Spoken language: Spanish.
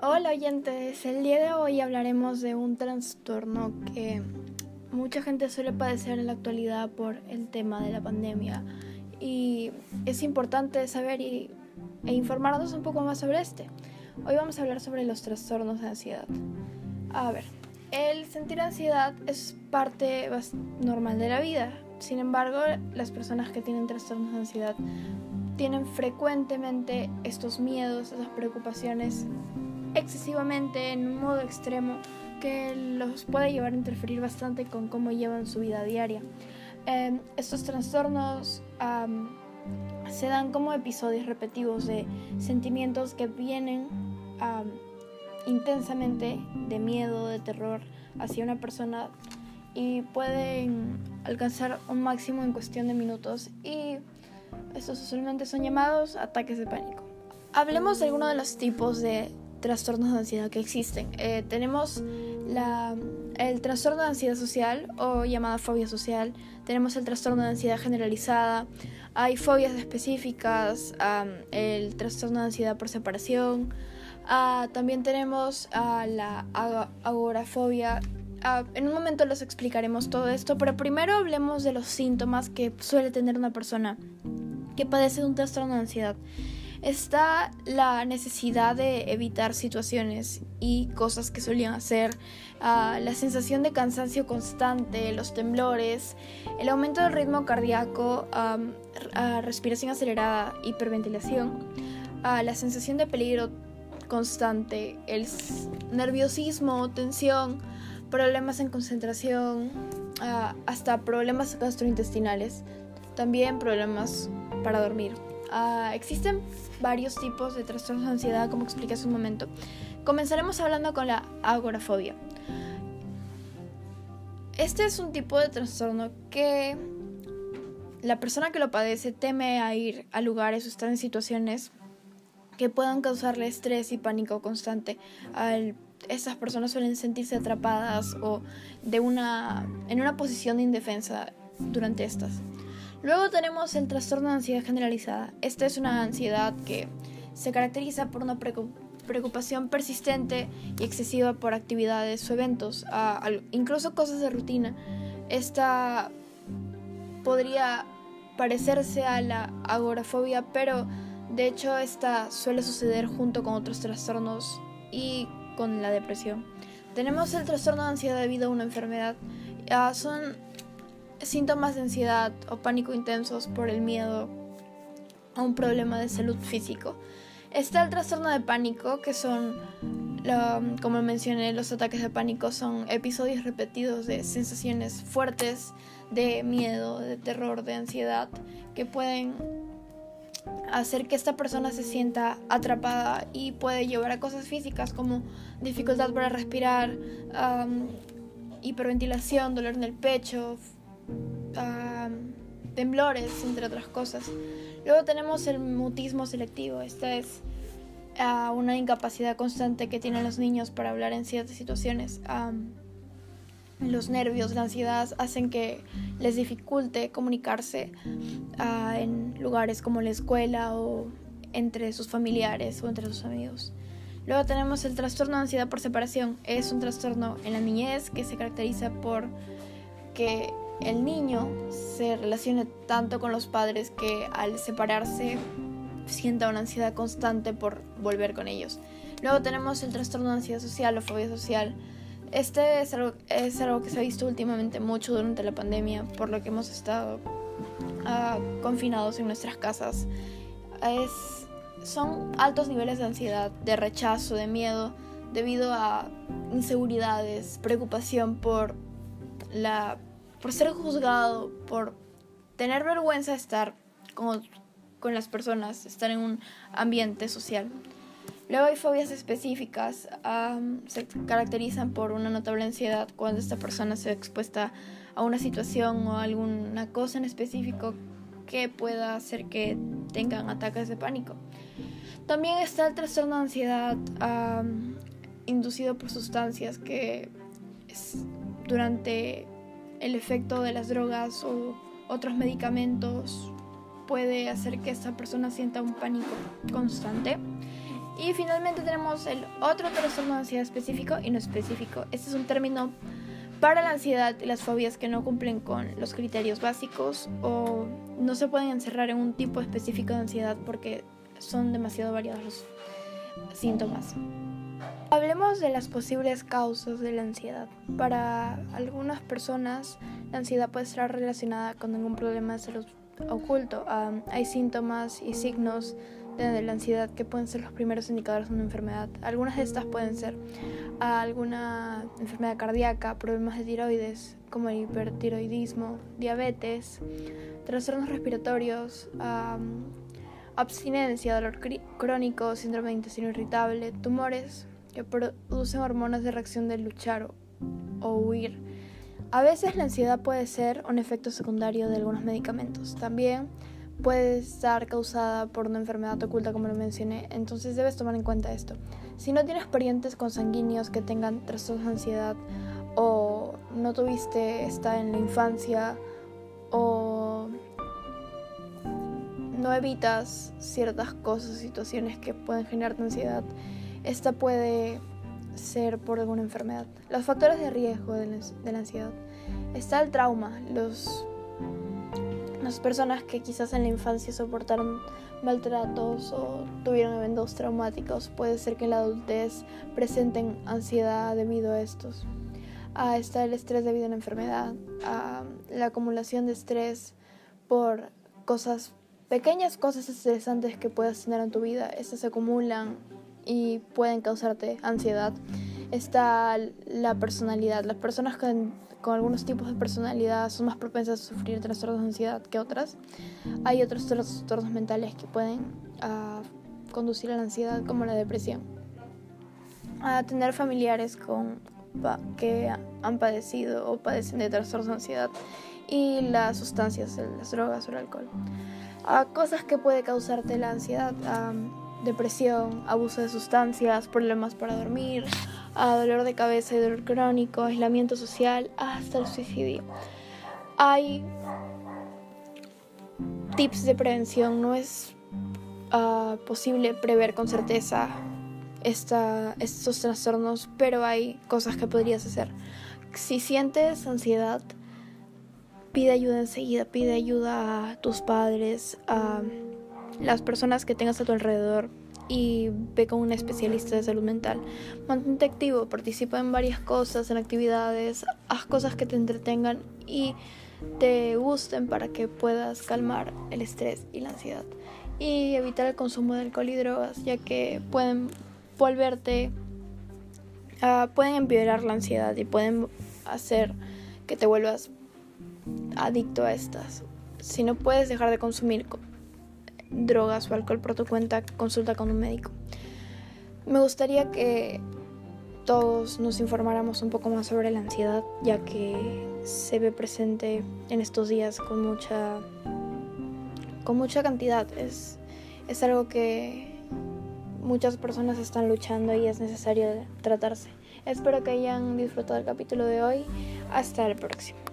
Hola oyentes, el día de hoy hablaremos de un trastorno que mucha gente suele padecer en la actualidad por el tema de la pandemia y es importante saber y, e informarnos un poco más sobre este. Hoy vamos a hablar sobre los trastornos de ansiedad. A ver, el sentir ansiedad es parte normal de la vida, sin embargo, las personas que tienen trastornos de ansiedad tienen frecuentemente estos miedos, estas preocupaciones excesivamente en un modo extremo que los puede llevar a interferir bastante con cómo llevan su vida diaria. Em, estos trastornos se dan como episodios repetitivos de sentimientos que vienen intensamente de miedo, de terror hacia una persona y pueden alcanzar un máximo en cuestión de minutos y estos usualmente son llamados ataques de pánico. Hablemos de algunos de los tipos de trastornos de ansiedad que existen. Eh, tenemos el trastorno de ansiedad social o llamada fobia social, tenemos el trastorno de ansiedad generalizada, hay fobias específicas, el trastorno de ansiedad por separación, ah, también tenemos la agorafobia Ah, en un momento les explicaremos todo esto, pero primero hablemos de los síntomas que suele tener una persona que padece de un trastorno de ansiedad. Está la necesidad de evitar situaciones y cosas que solían hacer, ah, la sensación de cansancio constante, los temblores, el aumento del ritmo cardíaco, ah, respiración acelerada, hiperventilación, la sensación de peligro constante, el nerviosismo, tensión, problemas en concentración, hasta problemas gastrointestinales, también problemas para dormir. Ah, existen varios tipos de trastornos de ansiedad, como expliqué hace un momento. Comenzaremos hablando con la agorafobia. Este es un tipo de trastorno que la persona que lo padece teme a ir a lugares o estar en situaciones que puedan causarle estrés y pánico constante al estas personas suelen sentirse atrapadas o de una, en una posición de indefensa durante estas. Luego tenemos el trastorno de ansiedad generalizada. Esta es una ansiedad que se caracteriza por una preocupación persistente y excesiva por actividades o eventos, incluso cosas de rutina. Esta podría parecerse a la agorafobia, pero de hecho esta suele suceder junto con otros trastornos y con la depresión. Tenemos el trastorno de ansiedad debido a una enfermedad. Ah, son síntomas de ansiedad o pánico intensos por el miedo a un problema de salud físico. Está el trastorno de pánico, que son, como mencioné, los ataques de pánico son episodios repetidos de sensaciones fuertes de miedo, de terror, de ansiedad, que pueden hacer que esta persona se sienta atrapada y puede llevar a cosas físicas como dificultad para respirar, hiperventilación, dolor en el pecho, temblores, entre otras cosas. Luego tenemos el mutismo selectivo. Esta es ah, una incapacidad constante que tienen los niños para hablar en ciertas situaciones. los nervios, la ansiedad hacen que les dificulte comunicarse ah, en lugares como la escuela o entre sus familiares o entre sus amigos. Luego tenemos el trastorno de ansiedad por separación. Es un trastorno en la niñez que se caracteriza por que el niño se relacione tanto con los padres que al separarse sienta una ansiedad constante por volver con ellos. Luego tenemos el trastorno de ansiedad social o fobia social este es algo, es algo que se ha visto últimamente mucho durante la pandemia, por lo que hemos estado ah, confinados en nuestras casas. Es, son altos niveles de ansiedad, de rechazo, de miedo, debido a inseguridades, preocupación por, la, por ser juzgado, por tener vergüenza de estar con, con las personas, estar en un ambiente social. Luego hay fobias específicas, se caracterizan por una notable ansiedad cuando esta persona se ve expuesta a una situación o alguna cosa en específico que pueda hacer que tengan ataques de pánico. También está el trastorno de ansiedad inducido por sustancias que durante el efecto de las drogas o otros medicamentos puede hacer que esta persona sienta un pánico constante. y finalmente tenemos el otro trastorno de ansiedad específico y no específico. Este es un término para la ansiedad y las fobias que no cumplen con los criterios básicos o no se pueden encerrar en un tipo específico de ansiedad porque son demasiado variados los síntomas. Hablemos de las posibles causas de la ansiedad. Para algunas personas, la ansiedad puede estar relacionada con algún problema de salud oculto. hay síntomas y signos de la ansiedad que pueden ser los primeros indicadores de una enfermedad. Algunas de estas pueden ser alguna enfermedad cardíaca, problemas de tiroides como el hipertiroidismo, diabetes, trastornos respiratorios, abstinencia, dolor crónico, síndrome de intestino irritable, tumores que producen hormonas de reacción de luchar o huir. A veces la ansiedad puede ser un efecto secundario de algunos medicamentos. También puede estar causada por una enfermedad oculta, como lo mencioné, entonces debes tomar en cuenta esto. Si no tienes parientes consanguíneos que tengan trastornos de ansiedad, o no tuviste esta en la infancia, o no evitas ciertas cosas, situaciones que pueden generarte ansiedad, esta puede ser por alguna enfermedad. Los factores de riesgo de la ansiedad. Está el trauma, los las personas que quizás en la infancia soportaron maltratos o tuvieron eventos traumáticos, puede ser que en la adultez presenten ansiedad debido a estos. Ah, está el estrés debido a una enfermedad, ah, la acumulación de estrés por cosas, pequeñas cosas estresantes que puedas tener en tu vida, estas se acumulan y pueden causarte ansiedad. Está la personalidad, las personas con algunos tipos de personalidad son más propensas a sufrir trastornos de ansiedad que otras. Hay otros trastornos mentales que pueden uh, conducir a la ansiedad, como la depresión. A tener familiares con, que han padecido o padecen de trastornos de ansiedad y las sustancias, las drogas o el alcohol. A cosas que puede causarte la ansiedad, depresión, abuso de sustancias, problemas para dormir, dolor de cabeza y dolor crónico, aislamiento social, hasta el suicidio. Hay tips de prevención, no es ah, posible prever con certeza esta, estos trastornos, pero hay cosas que podrías hacer. Si sientes ansiedad, pide ayuda enseguida, pide ayuda a tus padres, a las personas que tengas a tu alrededor y ve con un especialista de salud mental. Mantente activo, participa en varias cosas, en actividades, haz cosas que te entretengan y te gusten para que puedas calmar el estrés y la ansiedad. Y evitar el consumo de alcohol y drogas, ya que pueden volverte, uh, pueden empeorar la ansiedad y pueden hacer que te vuelvas adicto a estas. Si no puedes dejar de consumir drogas o alcohol por tu cuenta, consulta con un médico. Me gustaría que todos nos informáramos un poco más sobre la ansiedad, ya que se ve presente en estos días con mucha, con mucha cantidad. Es, es algo que muchas personas están luchando y es necesario tratarse. Espero que hayan disfrutado el capítulo de hoy. Hasta el próximo.